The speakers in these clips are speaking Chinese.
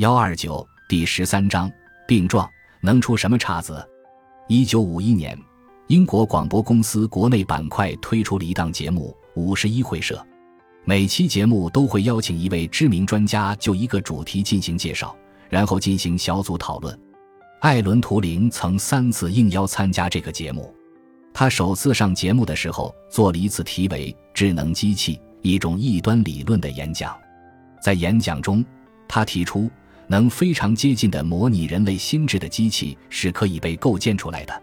幺二九第十三章病状能出什么岔子？一九五一年，英国广播公司国内板块推出了一档节目《五十一会社》，每期节目都会邀请一位知名专家就一个主题进行介绍，然后进行小组讨论。艾伦·图灵曾三次应邀参加这个节目。他首次上节目的时候，做了一次题为“智能机器：一种异端理论”的演讲。在演讲中，他提出。能非常接近的模拟人类心智的机器是可以被构建出来的，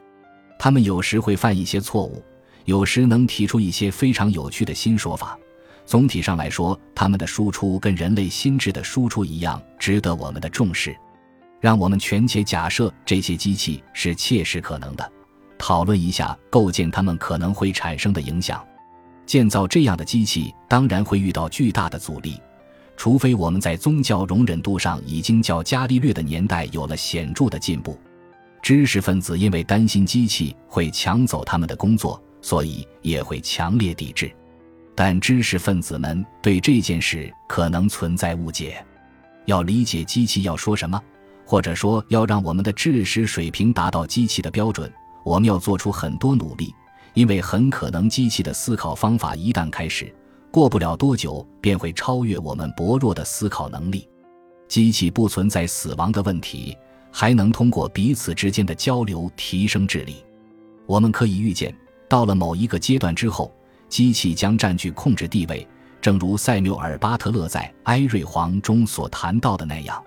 他们有时会犯一些错误，有时能提出一些非常有趣的新说法。总体上来说，他们的输出跟人类心智的输出一样，值得我们的重视。让我们全且假设这些机器是切实可能的，讨论一下构建它们可能会产生的影响。建造这样的机器当然会遇到巨大的阻力。除非我们在宗教容忍度上已经较伽利略的年代有了显著的进步，知识分子因为担心机器会抢走他们的工作，所以也会强烈抵制。但知识分子们对这件事可能存在误解。要理解机器要说什么，或者说要让我们的知识水平达到机器的标准，我们要做出很多努力，因为很可能机器的思考方法一旦开始。过不了多久，便会超越我们薄弱的思考能力。机器不存在死亡的问题，还能通过彼此之间的交流提升智力。我们可以预见，到了某一个阶段之后，机器将占据控制地位，正如塞缪尔·巴特勒在《埃瑞皇》中所谈到的那样。《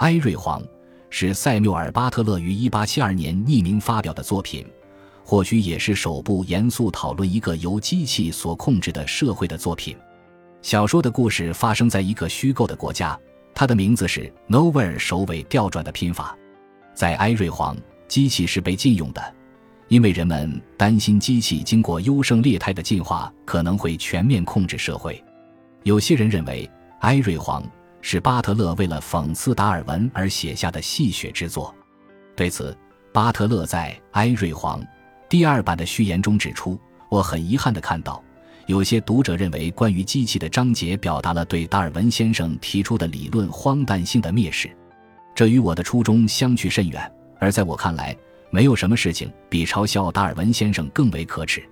埃瑞皇》是塞缪尔·巴特勒于1872年匿名发表的作品。或许也是首部严肃讨论一个由机器所控制的社会的作品。小说的故事发生在一个虚构的国家，它的名字是 Nowhere，首尾调转的拼法。在埃瑞皇，机器是被禁用的，因为人们担心机器经过优胜劣汰的进化可能会全面控制社会。有些人认为埃瑞皇是巴特勒为了讽刺达尔文而写下的戏谑之作。对此，巴特勒在埃瑞皇。第二版的序言中指出，我很遗憾地看到，有些读者认为关于机器的章节表达了对达尔文先生提出的理论荒诞性的蔑视，这与我的初衷相去甚远。而在我看来，没有什么事情比嘲笑达尔文先生更为可耻。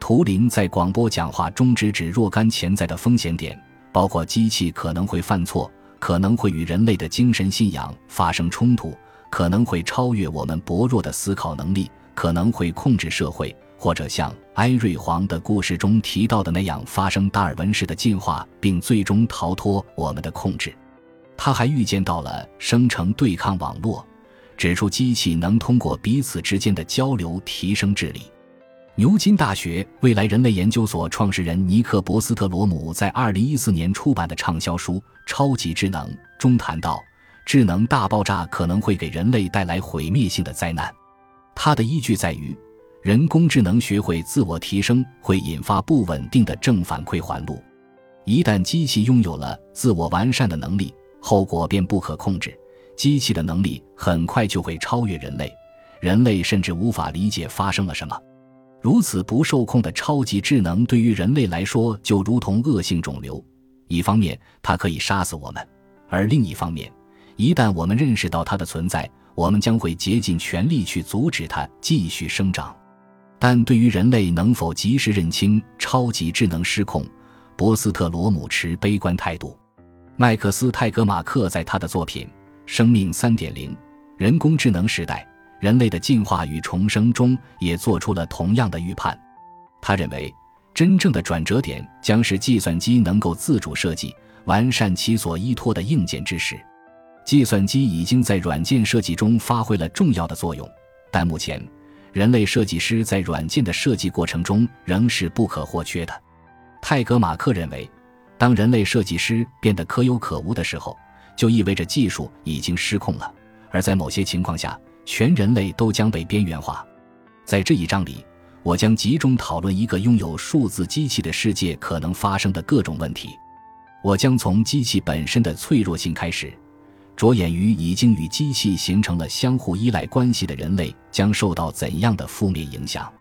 图灵在广播讲话中直指若干潜在的风险点，包括机器可能会犯错，可能会与人类的精神信仰发生冲突，可能会超越我们薄弱的思考能力。可能会控制社会，或者像埃瑞皇的故事中提到的那样发生达尔文式的进化，并最终逃脱我们的控制。他还预见到了生成对抗网络，指出机器能通过彼此之间的交流提升智力。牛津大学未来人类研究所创始人尼克·博斯特罗姆在2014年出版的畅销书《超级智能》中谈到，智能大爆炸可能会给人类带来毁灭性的灾难。它的依据在于，人工智能学会自我提升会引发不稳定的正反馈环路。一旦机器拥有了自我完善的能力，后果便不可控制。机器的能力很快就会超越人类，人类甚至无法理解发生了什么。如此不受控的超级智能对于人类来说就如同恶性肿瘤，一方面它可以杀死我们，而另一方面，一旦我们认识到它的存在，我们将会竭尽全力去阻止它继续生长，但对于人类能否及时认清超级智能失控，博斯特罗姆持悲观态度。麦克斯泰格马克在他的作品《生命三点零：人工智能时代：人类的进化与重生》中也做出了同样的预判。他认为，真正的转折点将是计算机能够自主设计、完善其所依托的硬件知识。计算机已经在软件设计中发挥了重要的作用，但目前，人类设计师在软件的设计过程中仍是不可或缺的。泰格马克认为，当人类设计师变得可有可无的时候，就意味着技术已经失控了，而在某些情况下，全人类都将被边缘化。在这一章里，我将集中讨论一个拥有数字机器的世界可能发生的各种问题。我将从机器本身的脆弱性开始。着眼于已经与机器形成了相互依赖关系的人类将受到怎样的负面影响？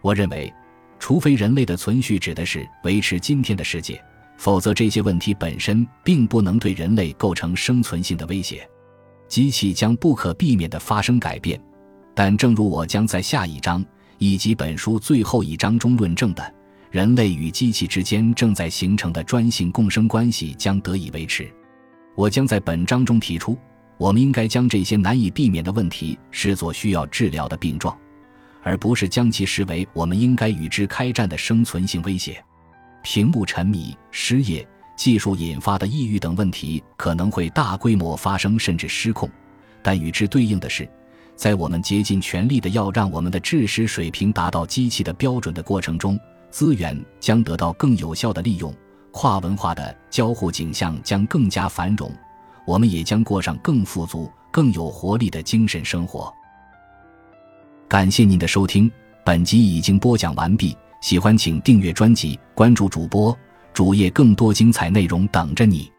我认为，除非人类的存续指的是维持今天的世界，否则这些问题本身并不能对人类构成生存性的威胁。机器将不可避免地发生改变，但正如我将在下一章以及本书最后一章中论证的，人类与机器之间正在形成的专性共生关系将得以维持。我将在本章中提出，我们应该将这些难以避免的问题视作需要治疗的病状，而不是将其视为我们应该与之开战的生存性威胁。屏幕沉迷、失业。技术引发的抑郁等问题可能会大规模发生，甚至失控。但与之对应的是，在我们竭尽全力的要让我们的知识水平达到机器的标准的过程中，资源将得到更有效的利用，跨文化的交互景象将更加繁荣，我们也将过上更富足、更有活力的精神生活。感谢您的收听，本集已经播讲完毕。喜欢请订阅专辑，关注主播。主页更多精彩内容等着你。